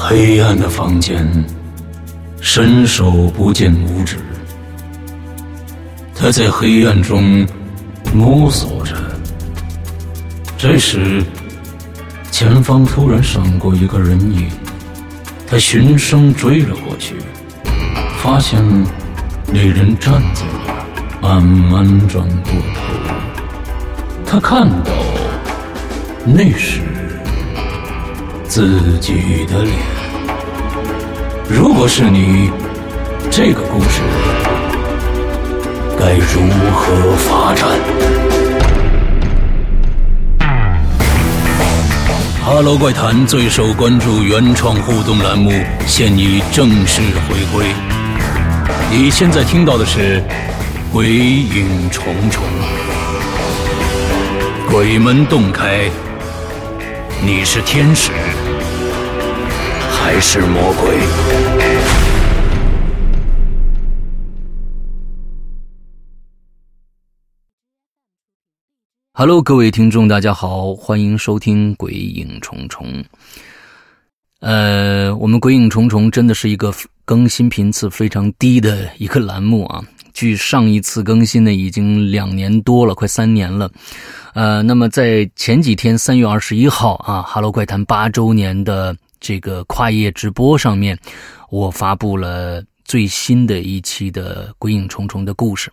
黑暗的房间，伸手不见五指。他在黑暗中摸索着。这时，前方突然闪过一个人影，他循声追了过去，发现那人站在那儿，慢慢转过头。他看到那是自己的脸。如果是你，这个故事该如何发展哈喽怪谈最受关注原创互动栏目现已正式回归。你现在听到的是《鬼影重重》。鬼门洞开，你是天使还是魔鬼？Hello，各位听众，大家好，欢迎收听《鬼影重重》。呃，我们《鬼影重重》真的是一个更新频次非常低的一个栏目啊。距上一次更新呢，已经两年多了，快三年了。呃，那么在前几天，三月二十一号啊，《哈喽怪谈》八周年的这个跨页直播上面，我发布了最新的一期的《鬼影重重》的故事。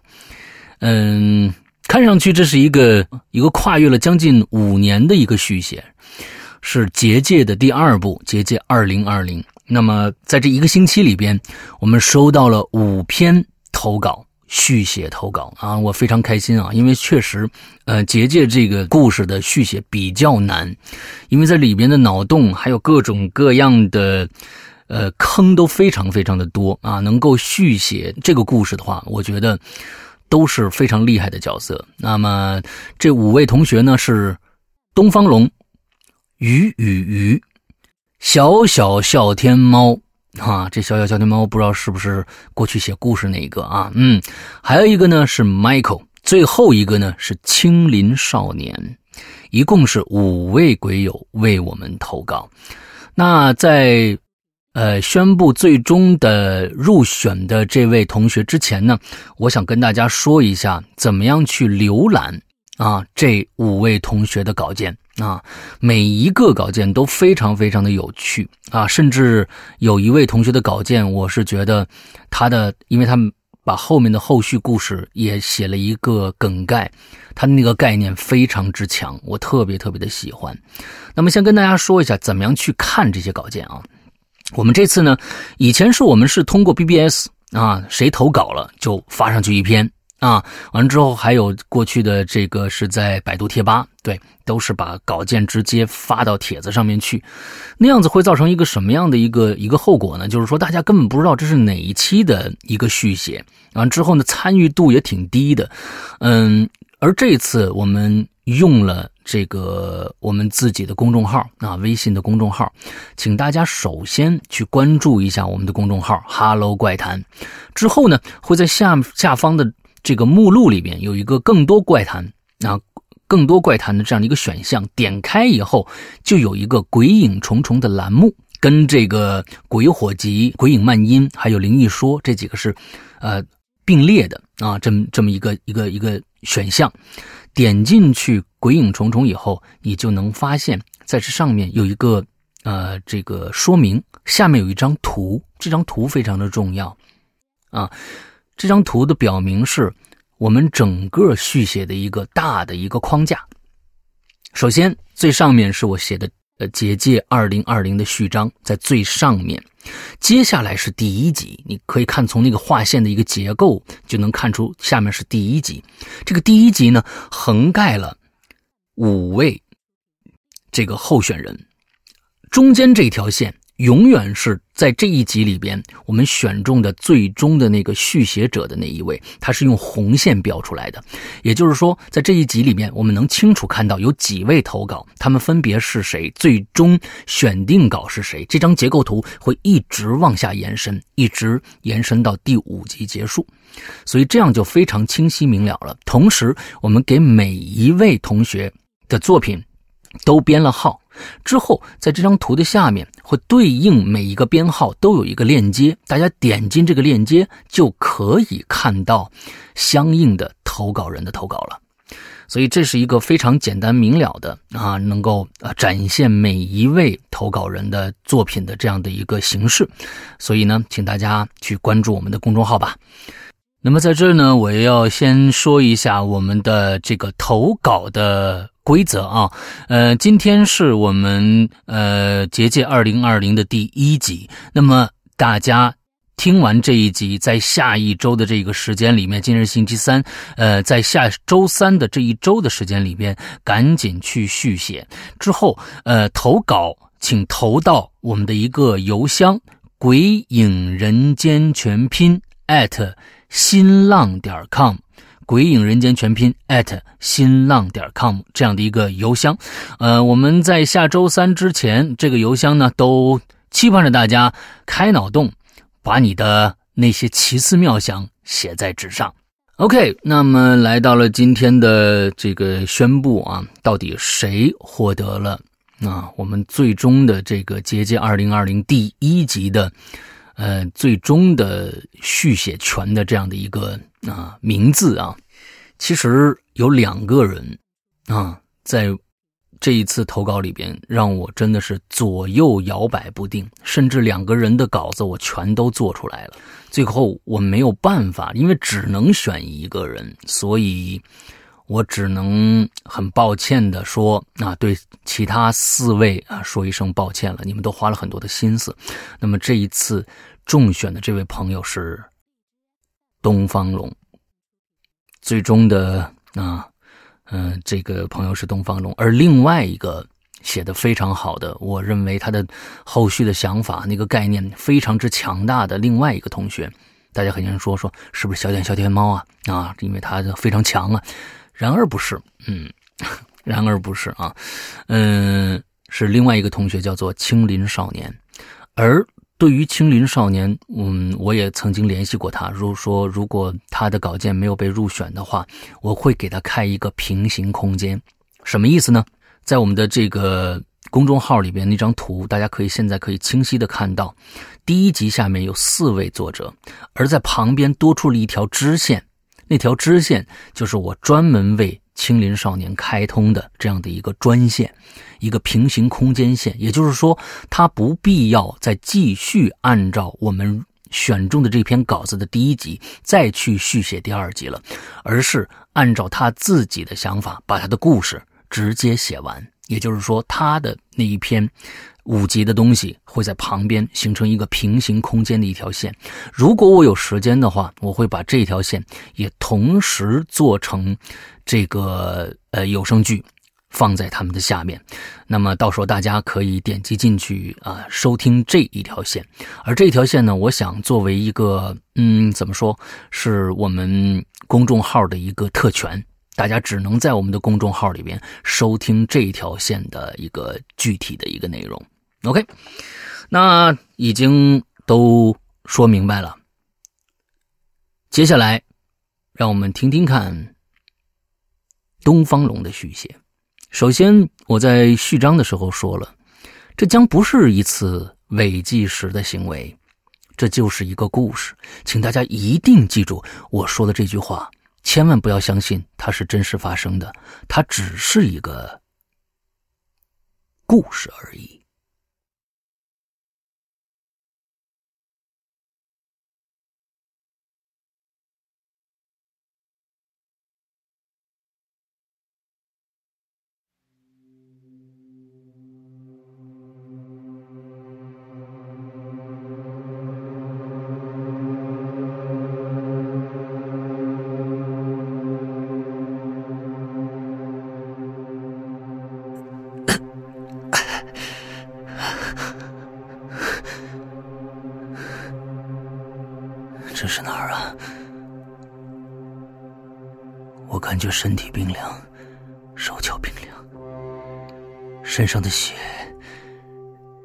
嗯，看上去这是一个一个跨越了将近五年的一个续写，是结界的第二部《结界二零二零》。那么在这一个星期里边，我们收到了五篇投稿。续写投稿啊，我非常开心啊，因为确实，呃，结界这个故事的续写比较难，因为在里边的脑洞还有各种各样的，呃，坑都非常非常的多啊。能够续写这个故事的话，我觉得都是非常厉害的角色。那么这五位同学呢是东方龙、鱼与鱼、小小笑天猫。啊，这小小小天猫不知道是不是过去写故事那一个啊？嗯，还有一个呢是 Michael，最后一个呢是青林少年，一共是五位鬼友为我们投稿。那在呃宣布最终的入选的这位同学之前呢，我想跟大家说一下怎么样去浏览啊这五位同学的稿件。啊，每一个稿件都非常非常的有趣啊，甚至有一位同学的稿件，我是觉得他的，因为他们把后面的后续故事也写了一个梗概，他的那个概念非常之强，我特别特别的喜欢。那么先跟大家说一下，怎么样去看这些稿件啊？我们这次呢，以前是我们是通过 BBS 啊，谁投稿了就发上去一篇。啊，完了之后还有过去的这个是在百度贴吧，对，都是把稿件直接发到帖子上面去，那样子会造成一个什么样的一个一个后果呢？就是说大家根本不知道这是哪一期的一个续写，完之后呢参与度也挺低的，嗯，而这次我们用了这个我们自己的公众号啊，微信的公众号，请大家首先去关注一下我们的公众号“哈喽怪谈”，之后呢会在下下方的。这个目录里边有一个更多怪谈啊，更多怪谈的这样的一个选项，点开以后就有一个鬼影重重的栏目，跟这个鬼火集、鬼影漫音还有灵异说这几个是呃并列的啊，这么这么一个一个一个选项，点进去鬼影重重以后，你就能发现在这上面有一个呃这个说明，下面有一张图，这张图非常的重要啊。这张图的表明是我们整个续写的一个大的一个框架。首先，最上面是我写的呃《结界二零二零》的序章，在最上面。接下来是第一集，你可以看从那个划线的一个结构就能看出下面是第一集。这个第一集呢，横盖了五位这个候选人，中间这条线。永远是在这一集里边，我们选中的最终的那个续写者的那一位，他是用红线标出来的。也就是说，在这一集里面，我们能清楚看到有几位投稿，他们分别是谁，最终选定稿是谁。这张结构图会一直往下延伸，一直延伸到第五集结束，所以这样就非常清晰明了了。同时，我们给每一位同学的作品都编了号。之后，在这张图的下面会对应每一个编号都有一个链接，大家点进这个链接就可以看到相应的投稿人的投稿了。所以这是一个非常简单明了的啊，能够啊展现每一位投稿人的作品的这样的一个形式。所以呢，请大家去关注我们的公众号吧。那么在这儿呢，我要先说一下我们的这个投稿的。规则啊，呃，今天是我们呃结界二零二零的第一集。那么大家听完这一集，在下一周的这个时间里面，今日星期三，呃，在下周三的这一周的时间里面，赶紧去续写。之后，呃，投稿请投到我们的一个邮箱“鬼影人间全拼”@新浪点 com。鬼影人间全拼新浪点 com 这样的一个邮箱，呃，我们在下周三之前，这个邮箱呢都期盼着大家开脑洞，把你的那些奇思妙想写在纸上。OK，那么来到了今天的这个宣布啊，到底谁获得了啊我们最终的这个结界二零二零第一集的呃最终的续写权的这样的一个。啊，名字啊，其实有两个人啊，在这一次投稿里边，让我真的是左右摇摆不定，甚至两个人的稿子我全都做出来了。最后我没有办法，因为只能选一个人，所以我只能很抱歉的说啊，对其他四位啊说一声抱歉了，你们都花了很多的心思。那么这一次中选的这位朋友是。东方龙，最终的啊，嗯，这个朋友是东方龙，而另外一个写的非常好的，我认为他的后续的想法那个概念非常之强大的另外一个同学，大家肯定说说是不是小点小天猫啊啊，因为他非常强啊，然而不是，嗯，然而不是啊，嗯，是另外一个同学叫做青林少年，而。对于青林少年，嗯，我也曾经联系过他。如果说，如果他的稿件没有被入选的话，我会给他开一个平行空间。什么意思呢？在我们的这个公众号里边那张图，大家可以现在可以清晰的看到，第一集下面有四位作者，而在旁边多出了一条支线，那条支线就是我专门为青林少年开通的这样的一个专线。一个平行空间线，也就是说，他不必要再继续按照我们选中的这篇稿子的第一集再去续写第二集了，而是按照他自己的想法把他的故事直接写完。也就是说，他的那一篇五级的东西会在旁边形成一个平行空间的一条线。如果我有时间的话，我会把这条线也同时做成这个呃有声剧。放在他们的下面，那么到时候大家可以点击进去啊，收听这一条线。而这条线呢，我想作为一个嗯，怎么说，是我们公众号的一个特权，大家只能在我们的公众号里边收听这一条线的一个具体的一个内容。OK，那已经都说明白了，接下来让我们听听看东方龙的续写。首先，我在序章的时候说了，这将不是一次伪计时的行为，这就是一个故事，请大家一定记住我说的这句话，千万不要相信它是真实发生的，它只是一个故事而已。觉身体冰凉，手脚冰凉，身上的血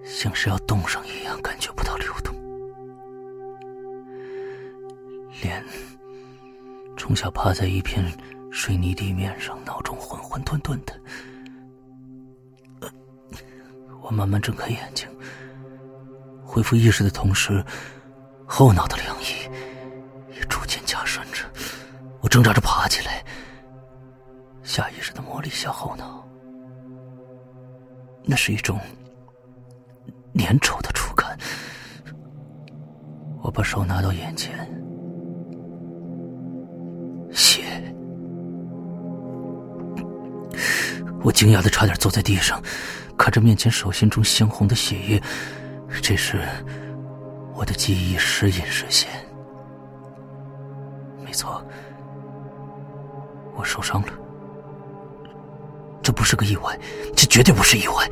像是要冻上一样，感觉不到流动。脸从小趴在一片水泥地面上，脑中混混沌沌的。我慢慢睁开眼睛，恢复意识的同时，后脑的凉意也逐渐加深着。我挣扎着爬起来，下意识的摸了一下后脑，那是一种粘稠的触感。我把手拿到眼前，血！我惊讶的差点坐在地上，看着面前手心中鲜红的血液。这时，我的记忆时隐时现。没错，我受伤了。这不是个意外，这绝对不是意外。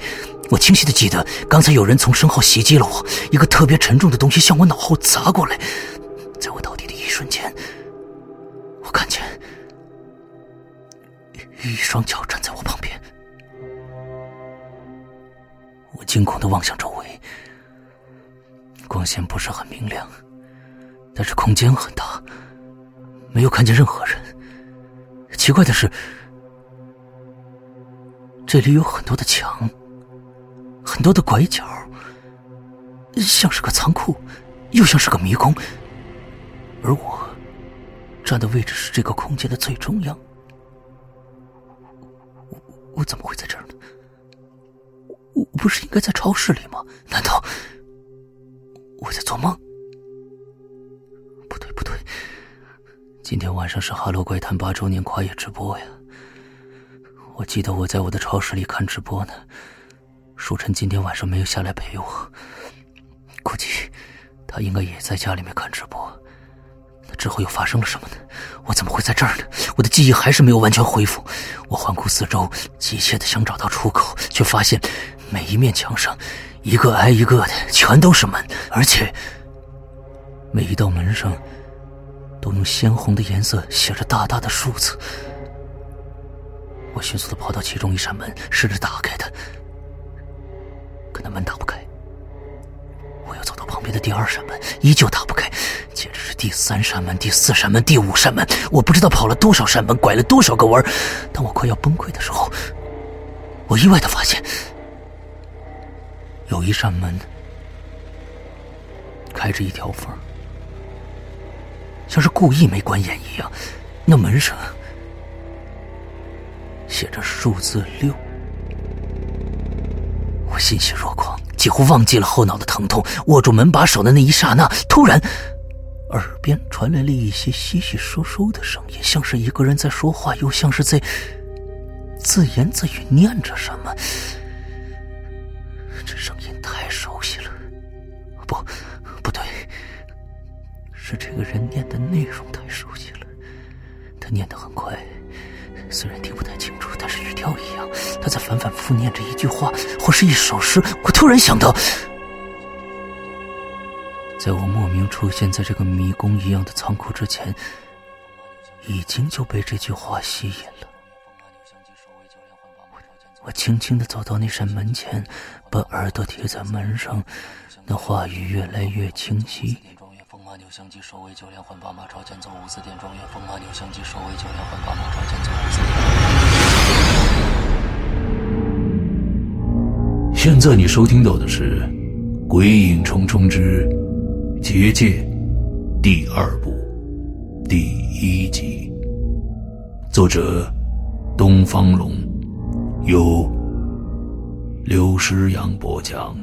我清晰的记得，刚才有人从身后袭击了我，一个特别沉重的东西向我脑后砸过来。在我倒地的一瞬间，我看见一双脚站在我旁边。我惊恐的望向周围，光线不是很明亮，但是空间很大，没有看见任何人。奇怪的是。这里有很多的墙，很多的拐角，像是个仓库，又像是个迷宫。而我站的位置是这个空间的最中央。我我怎么会在这儿呢？我不是应该在超市里吗？难道我在做梦？不对不对，今天晚上是《哈喽怪谈》八周年跨夜直播呀。我记得我在我的超市里看直播呢，舒晨今天晚上没有下来陪我，估计他应该也在家里面看直播。那之后又发生了什么呢？我怎么会在这儿呢？我的记忆还是没有完全恢复。我环顾四周，急切的想找到出口，却发现每一面墙上一个挨一个的全都是门，而且每一道门上都用鲜红的颜色写着大大的数字。我迅速的跑到其中一扇门，试着打开它，可那门打不开。我又走到旁边的第二扇门，依旧打不开。接着是第三扇门、第四扇门、第五扇门，我不知道跑了多少扇门，拐了多少个弯。当我快要崩溃的时候，我意外的发现，有一扇门开着一条缝，像是故意没关严一样。那门上。写着数字六，我欣喜若狂，几乎忘记了后脑的疼痛。握住门把手的那一刹那，突然，耳边传来了一些稀稀疏疏的声音，像是一个人在说话，又像是在自言自语念着什么。这声音太熟悉了，不，不对，是这个人念的内容太熟悉了。他念得很快。虽然听不太清楚，但是语调一样。他在反反复复念着一句话，或是一首诗。我突然想到，在我莫名出现在这个迷宫一样的仓库之前，已经就被这句话吸引了。我轻轻的走到那扇门前，把耳朵贴在门上，那话语越来越清晰。牛相机守卫九连环，宝马朝前走五四点庄园。风马牛相机守卫九连环，宝马朝前走五四点。现在你收听到的是《鬼影重重之结界》第二部第一集，作者东方龙，由刘诗阳播讲。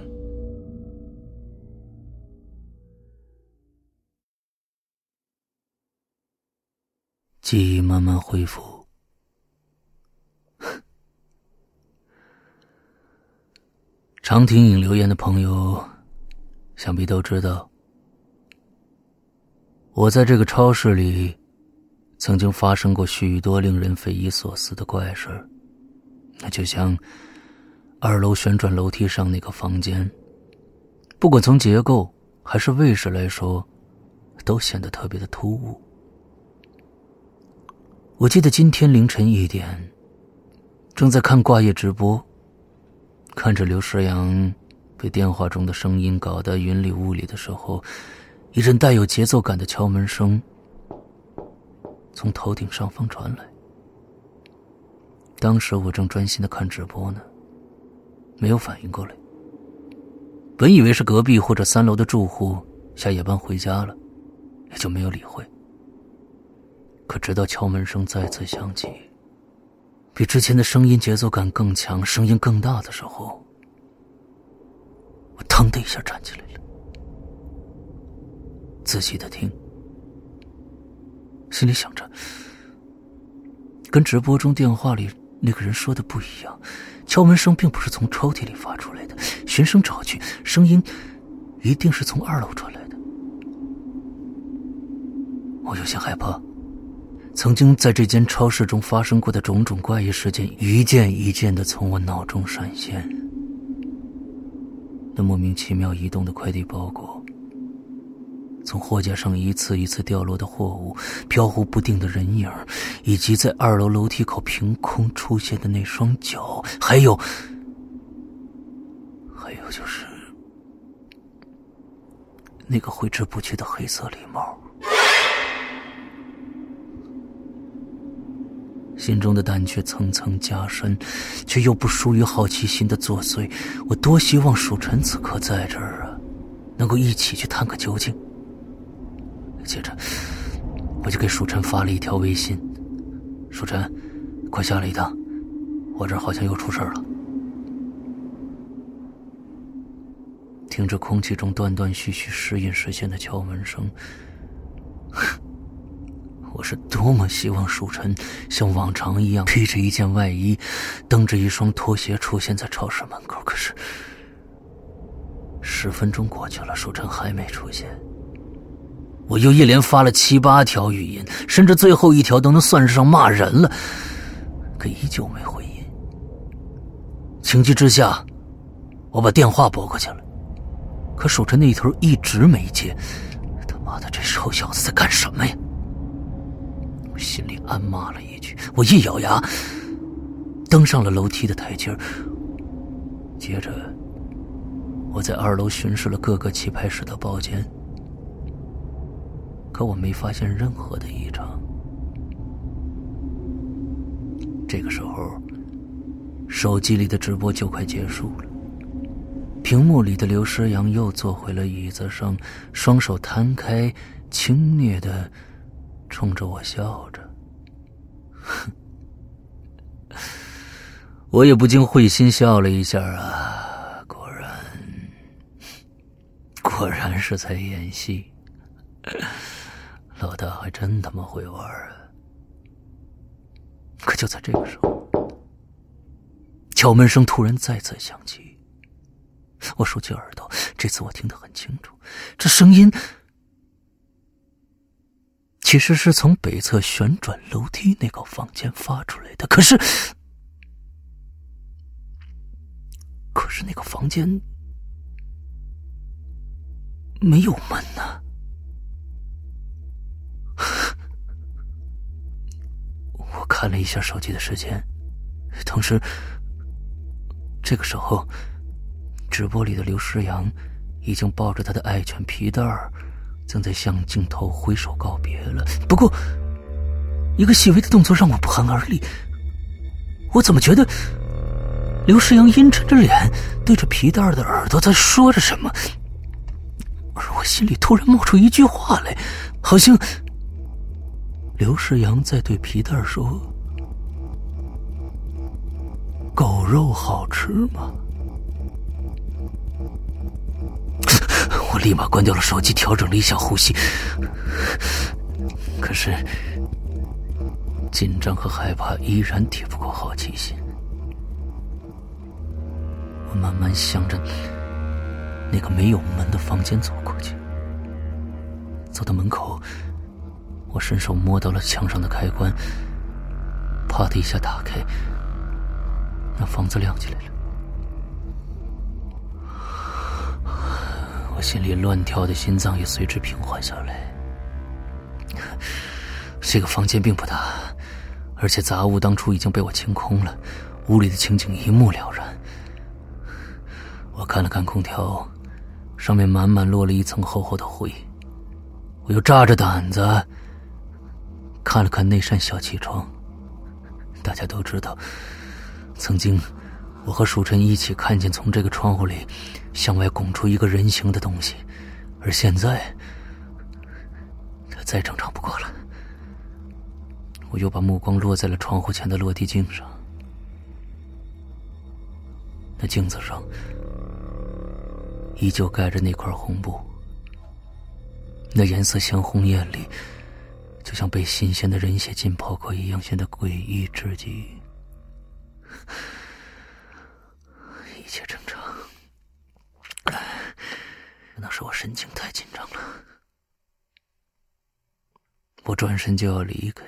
记忆慢慢恢复。常听影留言的朋友，想必都知道，我在这个超市里曾经发生过许多令人匪夷所思的怪事那就像二楼旋转楼梯上那个房间，不管从结构还是位置来说，都显得特别的突兀。我记得今天凌晨一点，正在看挂夜直播，看着刘诗阳被电话中的声音搞得云里雾里的时候，一阵带有节奏感的敲门声从头顶上方传来。当时我正专心的看直播呢，没有反应过来，本以为是隔壁或者三楼的住户下夜班回家了，也就没有理会。可直到敲门声再次响起，比之前的声音节奏感更强、声音更大的时候，我腾的一下站起来了，仔细的听，心里想着，跟直播中电话里那个人说的不一样。敲门声并不是从抽屉里发出来的，循声找去，声音一定是从二楼传来的。我有些害怕，曾经在这间超市中发生过的种种怪异事件，一件一件的从我脑中闪现。那莫名其妙移动的快递包裹，从货架上一次一次掉落的货物，飘忽不定的人影，以及在二楼楼梯口凭空出现的那双脚，还有，还有就是那个挥之不去的黑色礼帽。心中的胆怯层层加深，却又不输于好奇心的作祟。我多希望蜀尘此刻在这儿啊，能够一起去探个究竟。接着，我就给蜀尘发了一条微信：“蜀尘，快下来一趟，我这儿好像又出事了。”听着空气中断断续续、时隐时现的敲门声。我是多么希望蜀尘像往常一样披着一件外衣，蹬着一双拖鞋出现在超市门口。可是十分钟过去了，蜀尘还没出现。我又一连发了七八条语音，甚至最后一条都能算上骂人了，可依旧没回音。情急之下，我把电话拨过去了，可蜀尘那头一直没接。他妈的，这臭小子在干什么呀？心里暗骂了一句，我一咬牙，登上了楼梯的台阶接着，我在二楼巡视了各个棋牌室的包间，可我没发现任何的异常。这个时候，手机里的直播就快结束了，屏幕里的刘诗阳又坐回了椅子上，双手摊开，轻蔑的。冲着我笑着，哼，我也不禁会心笑了一下啊！果然，果然是在演戏，老大还真他妈会玩啊！可就在这个时候，敲门声突然再次响起，我竖起耳朵，这次我听得很清楚，这声音。其实是从北侧旋转楼梯那个房间发出来的，可是，可是那个房间没有门呢。我看了一下手机的时间，同时，这个时候，直播里的刘诗阳已经抱着他的爱犬皮蛋儿。正在向镜头挥手告别了。不过，一个细微的动作让我不寒而栗。我怎么觉得刘世阳阴沉着脸，对着皮蛋的耳朵在说着什么？而我心里突然冒出一句话来，好像刘世阳在对皮蛋说：“狗肉好吃吗？”我立马关掉了手机，调整了一下呼吸。可是，紧张和害怕依然抵不过好奇心。我慢慢向着那个没有门的房间走过去。走到门口，我伸手摸到了墙上的开关，啪的一下打开，那房子亮起来了。我心里乱跳的心脏也随之平缓下来。这个房间并不大，而且杂物当初已经被我清空了，屋里的情景一目了然。我看了看空调，上面满满落了一层厚厚的灰。我又炸着胆子看了看那扇小气窗。大家都知道，曾经我和蜀晨一起看见从这个窗户里向外拱出一个人形的东西，而现在，它再正常不过了。我又把目光落在了窗户前的落地镜上，那镜子上依旧盖着那块红布，那颜色鲜红艳丽，就像被新鲜的人血浸泡过一样，显得诡异至极。一切正常，可能是我神经太紧张了。我转身就要离开，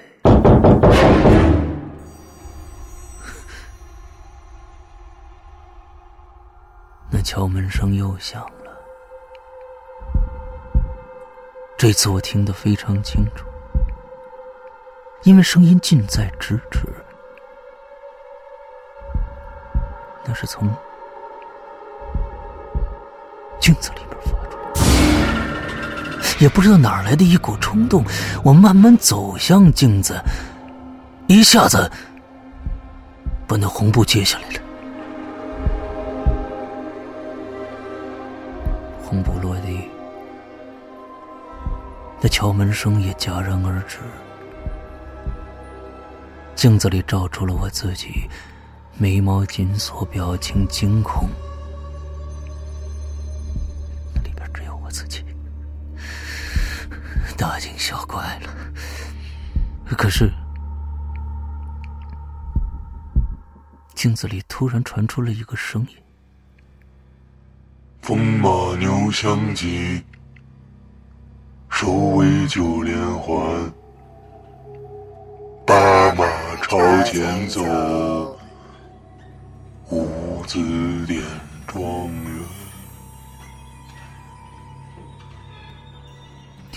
那敲门声又响了。这次我听得非常清楚，因为声音近在咫尺，那是从。镜子里面发出，也不知道哪来的一股冲动，我慢慢走向镜子，一下子把那红布揭下来了。红布落地，那敲门声也戛然而止。镜子里照出了我自己，眉毛紧锁，表情惊恐。可是镜子里突然传出了一个声音：“风马牛相及，首尾九连环，八马朝前走，五子点状元。”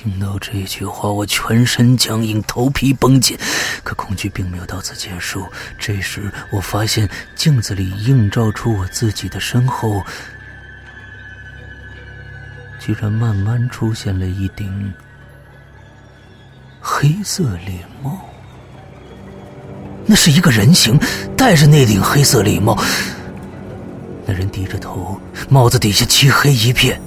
听到这句话，我全身僵硬，头皮绷紧。可恐惧并没有到此结束。这时，我发现镜子里映照出我自己的身后，居然慢慢出现了一顶黑色礼帽。那是一个人形，戴着那顶黑色礼帽。那人低着头，帽子底下漆黑一片。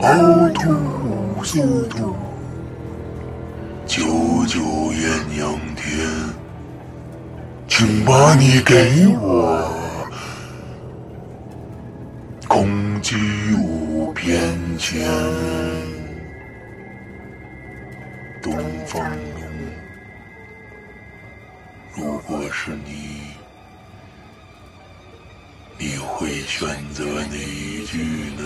凹凸四凸，九九艳阳天，请把你给我，空击无偏前，东方龙。如果是你，你会选择哪一句呢？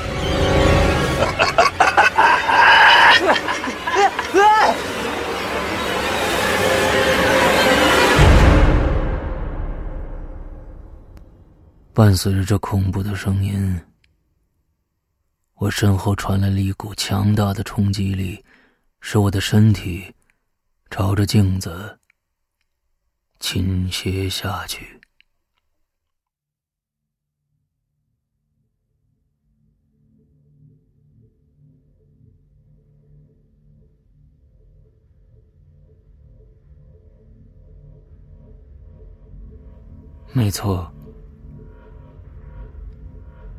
伴随着这恐怖的声音，我身后传来了一股强大的冲击力，使我的身体朝着镜子倾斜下去。没错，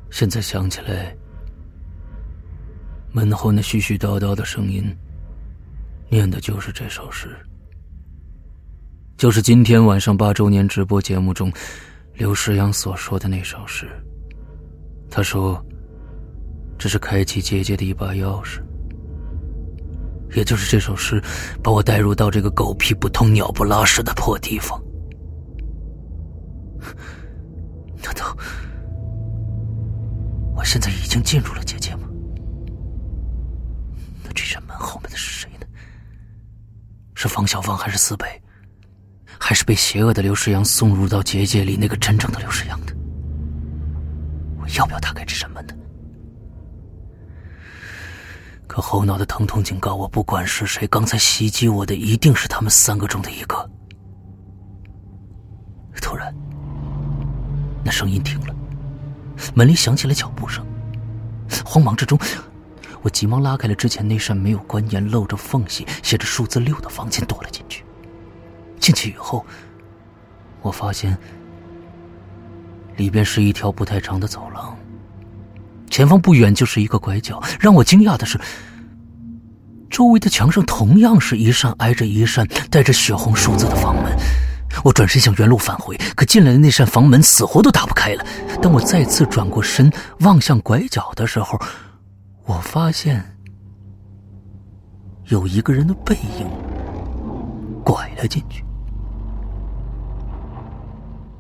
现在想起来，门后那絮絮叨叨的声音，念的就是这首诗，就是今天晚上八周年直播节目中刘世阳所说的那首诗。他说：“这是开启结界的一把钥匙。”也就是这首诗，把我带入到这个狗屁不通、鸟不拉屎的破地方。难道我现在已经进入了结界吗？那这扇门后面的是谁呢？是方小芳还是四北？还是被邪恶的刘世阳送入到结界里那个真正的刘世阳的？我要不要打开这扇门呢？可后脑的疼痛警告我，不管是谁，刚才袭击我的一定是他们三个中的一个。突然。声音停了，门里响起了脚步声。慌忙之中，我急忙拉开了之前那扇没有关严、露着缝隙、写着数字六的房间，躲了进去。进去以后，我发现里边是一条不太长的走廊，前方不远就是一个拐角。让我惊讶的是，周围的墙上同样是一扇挨着一扇带着血红数字的房门。我转身向原路返回，可进来的那扇房门死活都打不开了。当我再次转过身望向拐角的时候，我发现有一个人的背影拐了进去。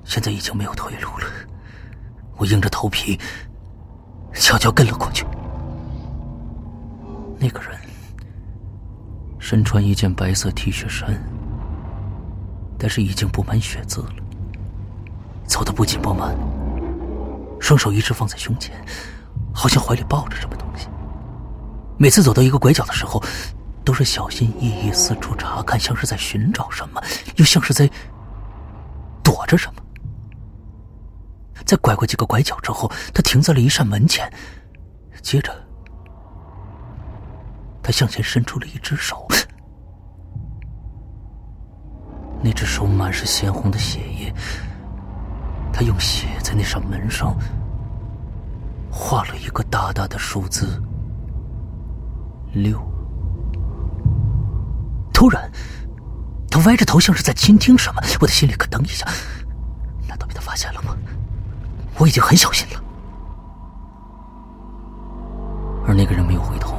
现在已经没有退路了，我硬着头皮悄悄跟了过去。那个人身穿一件白色 T 恤衫，但是已经布满血渍了，走的不紧不慢，双手一直放在胸前，好像怀里抱着什么东西。每次走到一个拐角的时候，都是小心翼翼四处查看，像是在寻找什么，又像是在躲着什么。在拐过几个拐角之后，他停在了一扇门前，接着，他向前伸出了一只手，那只手满是鲜红的血液，他用血在那扇门上画了一个大大的数字六。突然，他歪着头，像是在倾听什么，我的心里咯噔一下，难道被他发现了吗？我已经很小心了，而那个人没有回头，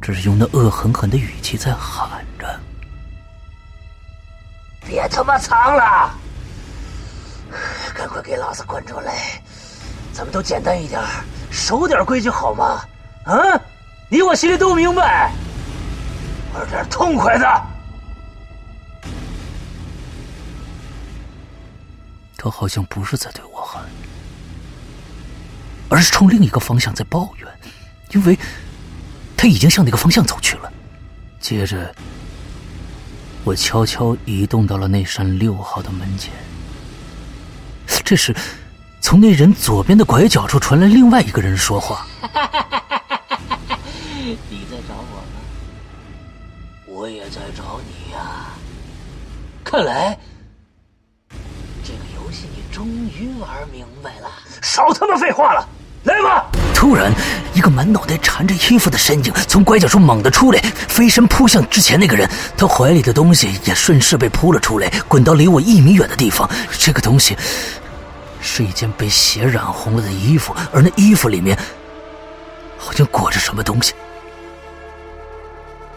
只是用那恶狠狠的语气在喊着：“别他妈藏了，赶快给老子滚出来！咱们都简单一点，守点规矩好吗？啊，你我心里都明白，玩点痛快的。”他好像不是在对我喊，而是冲另一个方向在抱怨，因为他已经向那个方向走去了。接着，我悄悄移动到了那扇六号的门前。这时，从那人左边的拐角处传来另外一个人说话：“ 你在找我吗？我也在找你呀。看来这个游戏你……”终于玩明白了，少他妈废话了，来吧！突然，一个满脑袋缠着衣服的身影从拐角处猛地出来，飞身扑向之前那个人。他怀里的东西也顺势被扑了出来，滚到离我一米远的地方。这个东西是一件被血染红了的衣服，而那衣服里面好像裹着什么东西。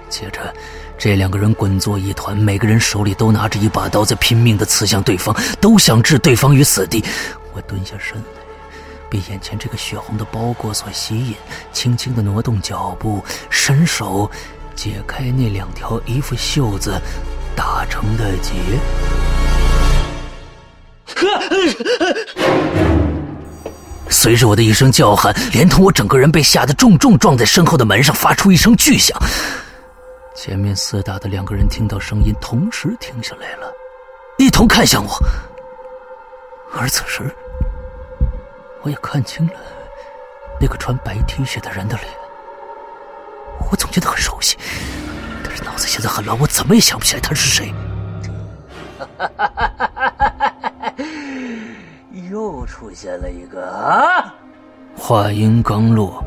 接着。这两个人滚作一团，每个人手里都拿着一把刀，在拼命的刺向对方，都想置对方于死地。我蹲下身来，被眼前这个血红的包裹所吸引，轻轻的挪动脚步，伸手解开那两条衣服袖子打成的结。随着我的一声叫喊，连同我整个人被吓得重重撞在身后的门上，发出一声巨响。前面厮打的两个人听到声音，同时停下来了，一同看向我。而此时，我也看清了那个穿白 T 恤的人的脸。我总觉得很熟悉，但是脑子现在很乱，我怎么也想不起来他是谁。又出现了一个啊！话音刚落。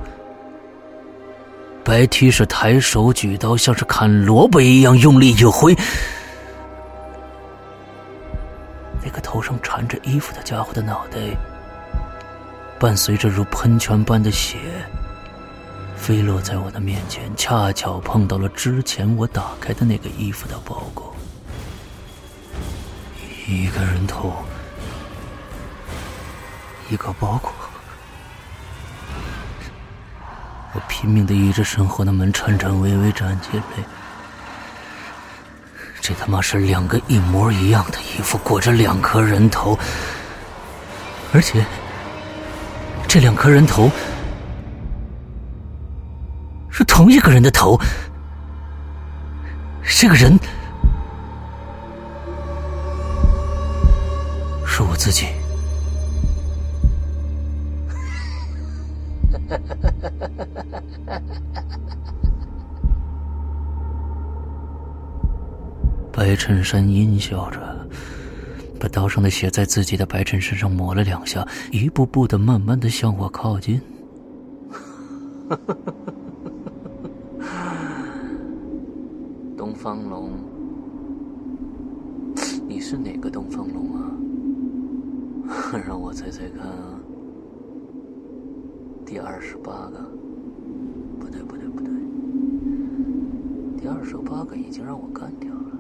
白 T 恤抬手举刀，像是砍萝卜一样用力一挥，那个头上缠着衣服的家伙的脑袋，伴随着如喷泉般的血，飞落在我的面前，恰巧碰到了之前我打开的那个衣服的包裹，一个人头，一个包裹。我拼命的倚着身后的门，颤颤巍巍站起来。这他妈是两个一模一样的衣服，裹着两颗人头，而且这两颗人头是同一个人的头。这个人是我自己。白衬衫阴笑着，把刀上的血在自己的白衬衫上抹了两下，一步步的、慢慢的向我靠近。东方龙，你是哪个东方龙啊？让我猜猜看啊，第二十八个？不对，不对，不对，第二十八个已经让我干掉了。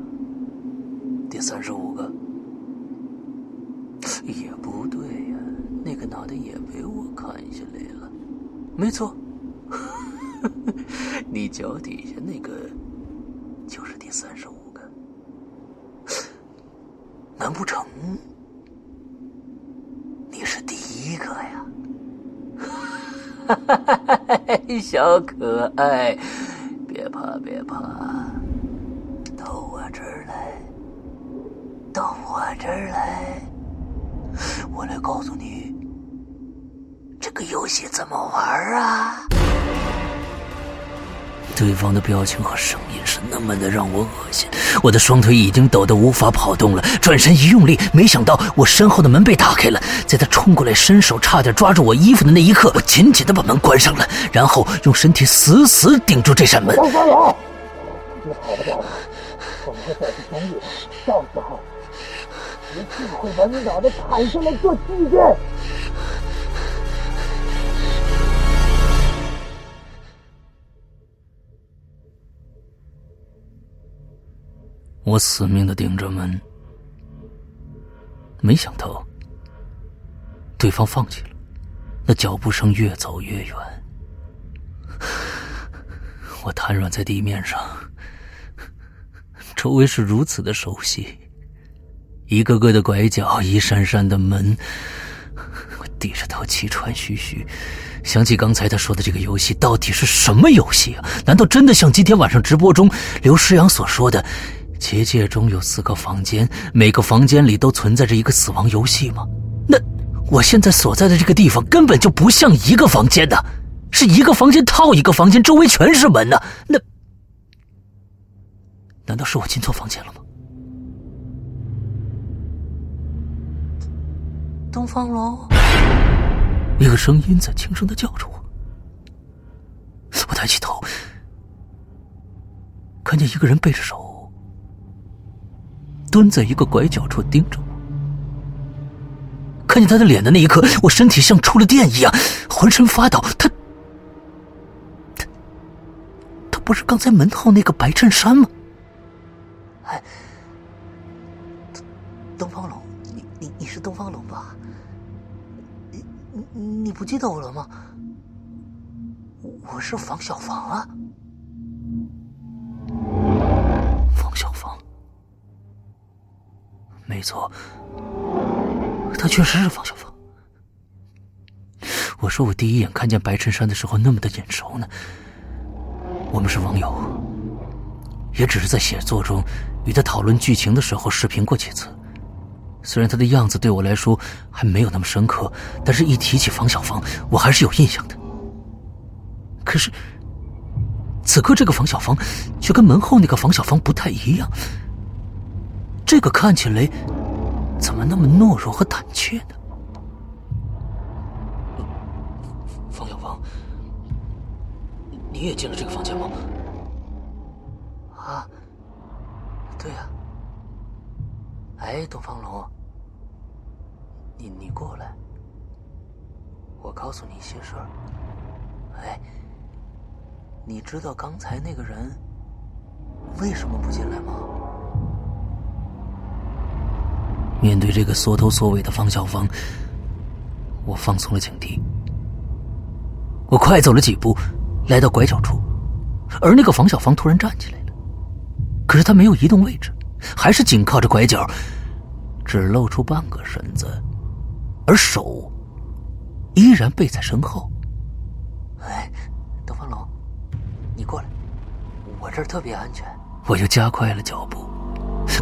第三十五个？也不对呀，的也被我看下来了。没错，你脚底下那个就是第三十五个。难不成？你是第一个呀，小可爱，别怕别怕，到我这儿来，到我这儿来，我来告诉你个游戏怎么玩啊！对方的表情和声音是那么的让我恶心，我的双腿已经抖得无法跑动了。转身一用力，没想到我身后的门被打开了。在他冲过来，伸手差点抓住我衣服的那一刻，我紧紧的把门关上了，然后用身体死死顶住这扇门。你跑不掉了，我们会再次相遇，到时候一定会把你脑袋砍下来做纪念。我死命的顶着门，没想到对方放弃了，那脚步声越走越远。我瘫软在地面上，周围是如此的熟悉，一个个的拐角，一扇扇的门。我低着头，气喘吁吁，想起刚才他说的这个游戏到底是什么游戏啊？难道真的像今天晚上直播中刘诗阳所说的？结界中有四个房间，每个房间里都存在着一个死亡游戏吗？那我现在所在的这个地方根本就不像一个房间的，是一个房间套一个房间，周围全是门呢。那难道是我进错房间了吗？东方龙，一个声音在轻声的叫着我。我抬起头，看见一个人背着手。蹲在一个拐角处盯着我，看见他的脸的那一刻，我身体像触了电一样，浑身发抖。他，他，他不是刚才门后那个白衬衫吗？哎，东方龙，你你你是东方龙吧？你你你不记得我了吗？我是房小房啊，房小房。没错，他确实是方小芳。我说我第一眼看见白衬衫的时候那么的眼熟呢。我们是网友，也只是在写作中与他讨论剧情的时候视频过几次。虽然他的样子对我来说还没有那么深刻，但是一提起方小芳，我还是有印象的。可是此刻这个方小芳却跟门后那个方小芳不太一样。这个看起来怎么那么懦弱和胆怯呢？方小芳，你也进了这个房间吗？啊，对呀。哎，东方龙，你你过来，我告诉你一些事儿。哎，你知道刚才那个人为什么不进来吗？面对这个缩头缩尾的方小芳，我放松了警惕。我快走了几步，来到拐角处，而那个方小芳突然站起来了，可是她没有移动位置，还是紧靠着拐角，只露出半个身子，而手依然背在身后。哎，东方龙，你过来，我这儿特别安全。我又加快了脚步，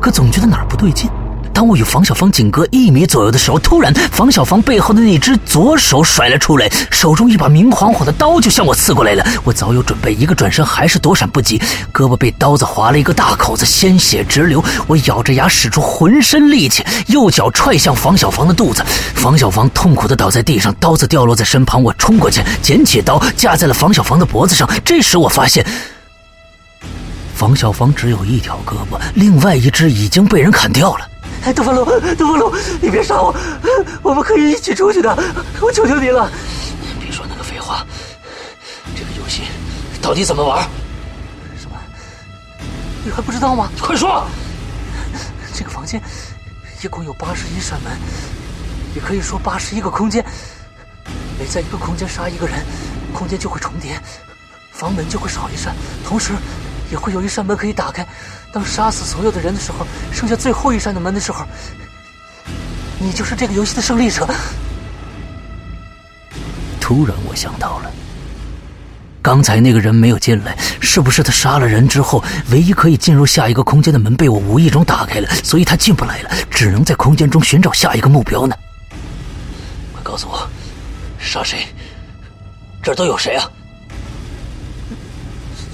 可总觉得哪儿不对劲。当我与房小芳仅隔一米左右的时候，突然房小芳背后的那只左手甩了出来，手中一把明晃晃的刀就向我刺过来了。我早有准备，一个转身还是躲闪不及，胳膊被刀子划了一个大口子，鲜血直流。我咬着牙使出浑身力气，右脚踹向房小芳的肚子。房小芳痛苦的倒在地上，刀子掉落在身旁。我冲过去捡起刀，架在了房小芳的脖子上。这时我发现。房小芳只有一条胳膊，另外一只已经被人砍掉了。哎，东方龙，东方龙，你别杀我，我们可以一起出去的，我求求你了。别说那个废话，这个游戏到底怎么玩？什么？你还不知道吗？快说！这个房间一共有八十一扇门，也可以说八十一个空间。每在一个空间杀一个人，空间就会重叠，房门就会少一扇，同时。也会有一扇门可以打开。当杀死所有的人的时候，剩下最后一扇的门的时候，你就是这个游戏的胜利者。突然，我想到了，刚才那个人没有进来，是不是他杀了人之后，唯一可以进入下一个空间的门被我无意中打开了，所以他进不来了，只能在空间中寻找下一个目标呢？快告诉我，杀谁？这儿都有谁啊？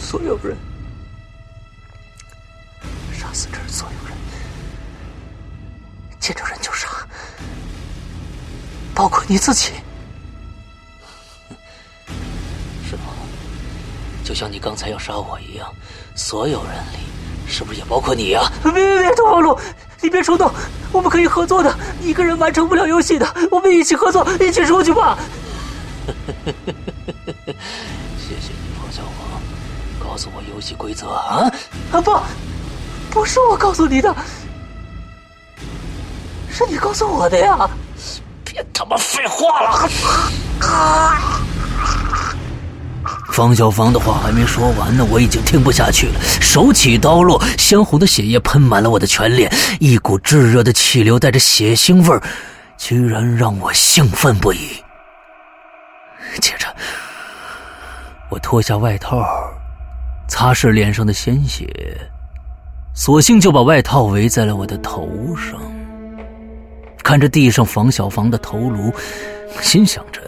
所有人。死这儿所有人，见着人就杀，包括你自己，是吗？就像你刚才要杀我一样，所有人里是不是也包括你呀？别别别，东方路，你别冲动，我们可以合作的，一个人完成不了游戏的，我们一起合作，一起出去吧。谢谢你，方小王，告诉我游戏规则啊！啊不。不是我告诉你的，是你告诉我的呀！别他妈废话了！方小芳的话还没说完呢，我已经听不下去了。手起刀落，鲜红的血液喷满了我的全脸，一股炙热的气流带着血腥味儿，居然让我兴奋不已。接着，我脱下外套，擦拭脸上的鲜血。索性就把外套围在了我的头上，看着地上房小房的头颅，心想着：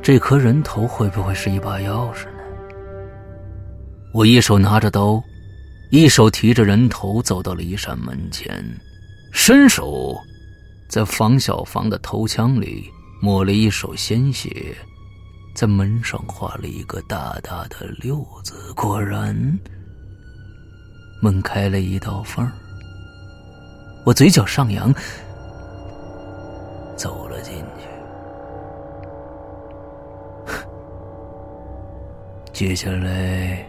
这颗人头会不会是一把钥匙呢？我一手拿着刀，一手提着人头，走到了一扇门前，伸手在房小房的头腔里抹了一手鲜血，在门上画了一个大大的六字。果然。门开了一道缝儿我嘴角上扬，走了进去。接下来，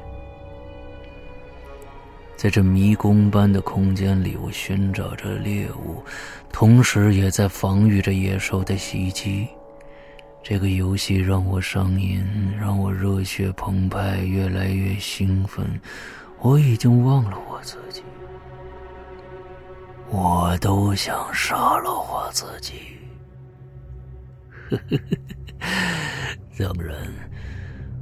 在这迷宫般的空间里，我寻找着猎物，同时也在防御着野兽的袭击。这个游戏让我上瘾，让我热血澎湃，越来越兴奋。我已经忘了我自己，我都想杀了我自己。当然，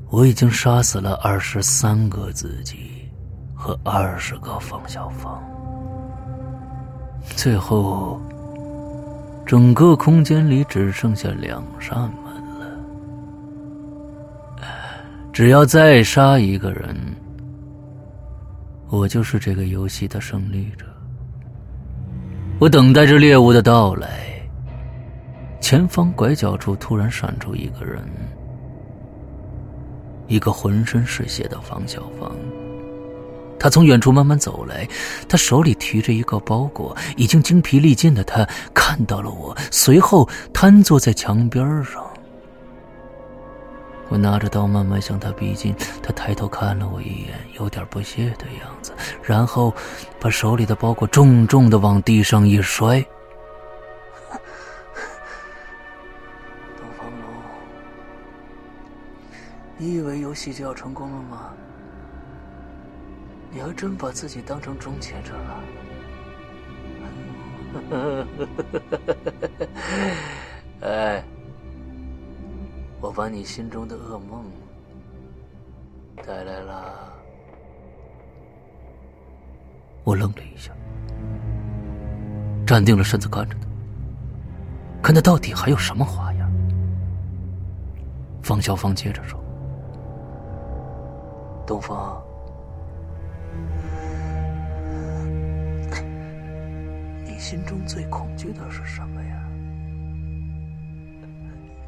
我已经杀死了二十三个自己和二十个方小芳。最后，整个空间里只剩下两扇门了。只要再杀一个人。我就是这个游戏的胜利者。我等待着猎物的到来。前方拐角处突然闪出一个人，一个浑身是血的方小芳。他从远处慢慢走来，他手里提着一个包裹，已经精疲力尽的他看到了我，随后瘫坐在墙边上。我拿着刀慢慢向他逼近，他抬头看了我一眼，有点不屑的样子，然后把手里的包裹重重的往地上一摔。东方龙，你以为游戏就要成功了吗？你还真把自己当成终结者了？哎。我把你心中的噩梦带来了。我愣了一下，站定了身子看着他，看他到底还有什么花样。方小芳接着说：“东方，你心中最恐惧的是什么呀？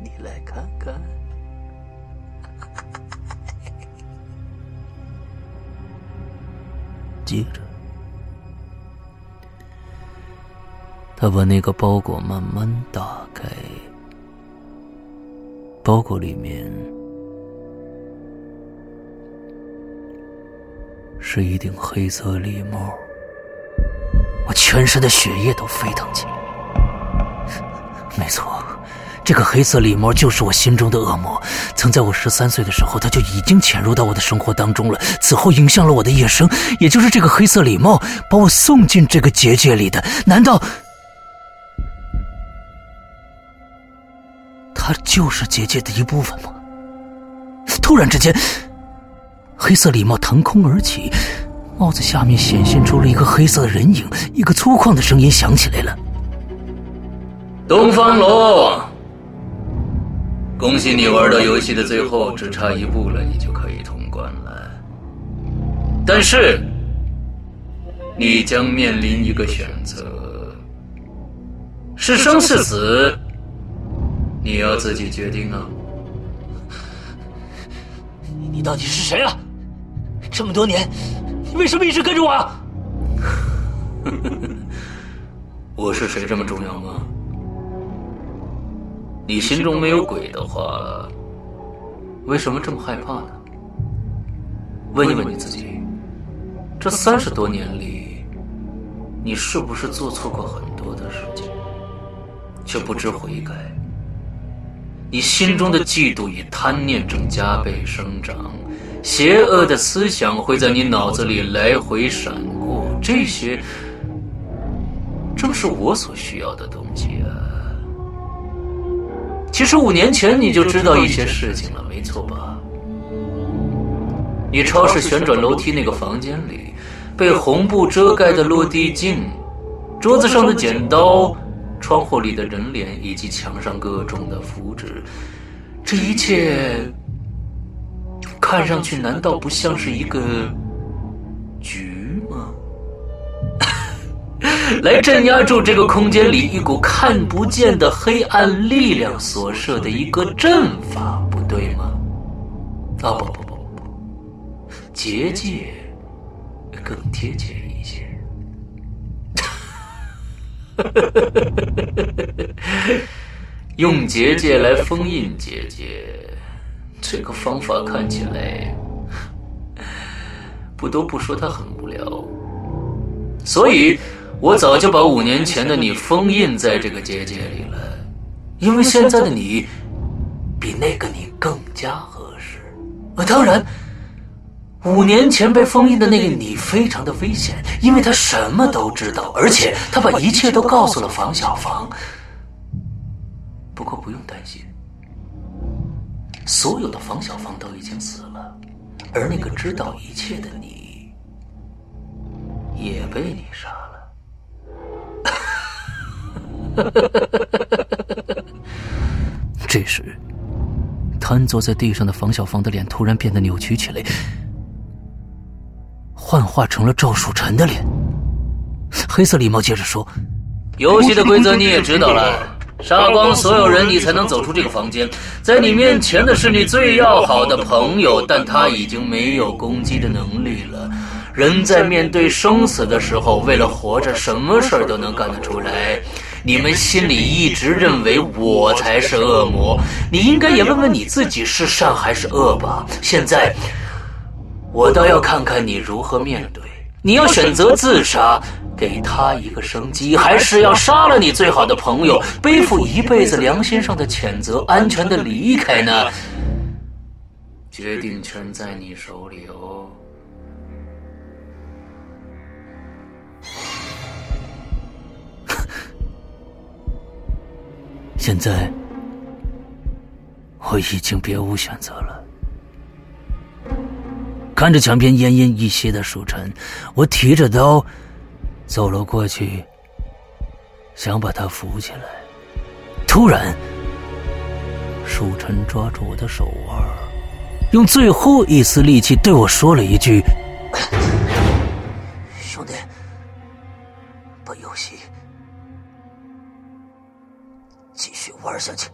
你来看看。”接着，他把那个包裹慢慢打开，包裹里面是一顶黑色礼帽，我全身的血液都沸腾起来。没错。这个黑色礼帽就是我心中的恶魔，曾在我十三岁的时候，他就已经潜入到我的生活当中了。此后影响了我的一生，也就是这个黑色礼帽把我送进这个结界里的。难道他就是结界的一部分吗？突然之间，黑色礼帽腾空而起，帽子下面显现出了一个黑色的人影，一个粗犷的声音响起来了：“东方龙。”恭喜你玩到游戏的最后，只差一步了，你就可以通关了。但是，你将面临一个选择：是生是死，你要自己决定啊！你到底是谁啊？这么多年，你为什么一直跟着我？我是谁这么重要吗？你心中没有鬼的话，为什么这么害怕呢？问一问你自己，这三十多年里，你是不是做错过很多的事情，却不知悔改？你心中的嫉妒与贪念正加倍生长，邪恶的思想会在你脑子里来回闪过，这些正是我所需要的东西啊！其实五年前你就知道一些事情了，没错吧？你超市旋转楼梯那个房间里，被红布遮盖的落地镜，桌子上的剪刀，窗户里的人脸，以及墙上各种的符纸，这一切看上去难道不像是一个 来镇压住这个空间里一股看不见的黑暗力量所设的一个阵法，不对吗？啊不不不不不，结界更贴切一些。用结界来封印结界，这个方法看起来，不得不说它很无聊，所以。我早就把五年前的你封印在这个结界里了，因为现在的你比那个你更加合适。啊，当然，五年前被封印的那个你非常的危险，因为他什么都知道，而且他把一切都告诉了房小房。不过不用担心，所有的房小芳都已经死了，而那个知道一切的你也被你杀。这时，瘫坐在地上的房小芳的脸突然变得扭曲起来，幻化成了赵树臣的脸。黑色礼帽接着说：“游戏的规则你也知道了，杀光所有人，你才能走出这个房间。在你面前的是你最要好的朋友，但他已经没有攻击的能力了。人在面对生死的时候，为了活着，什么事儿都能干得出来。”你们心里一直认为我才是恶魔，你应该也问问你自己是善还是恶吧。现在，我倒要看看你如何面对。你要选择自杀，给他一个生机，还是要杀了你最好的朋友，背负一辈子良心上的谴责，安全的离开呢？决定权在你手里哦。现在我已经别无选择了。看着墙边奄奄一息的蜀臣，我提着刀走了过去，想把他扶起来，突然，舒晨抓住我的手腕，用最后一丝力气对我说了一句：“兄弟，去玩下去。”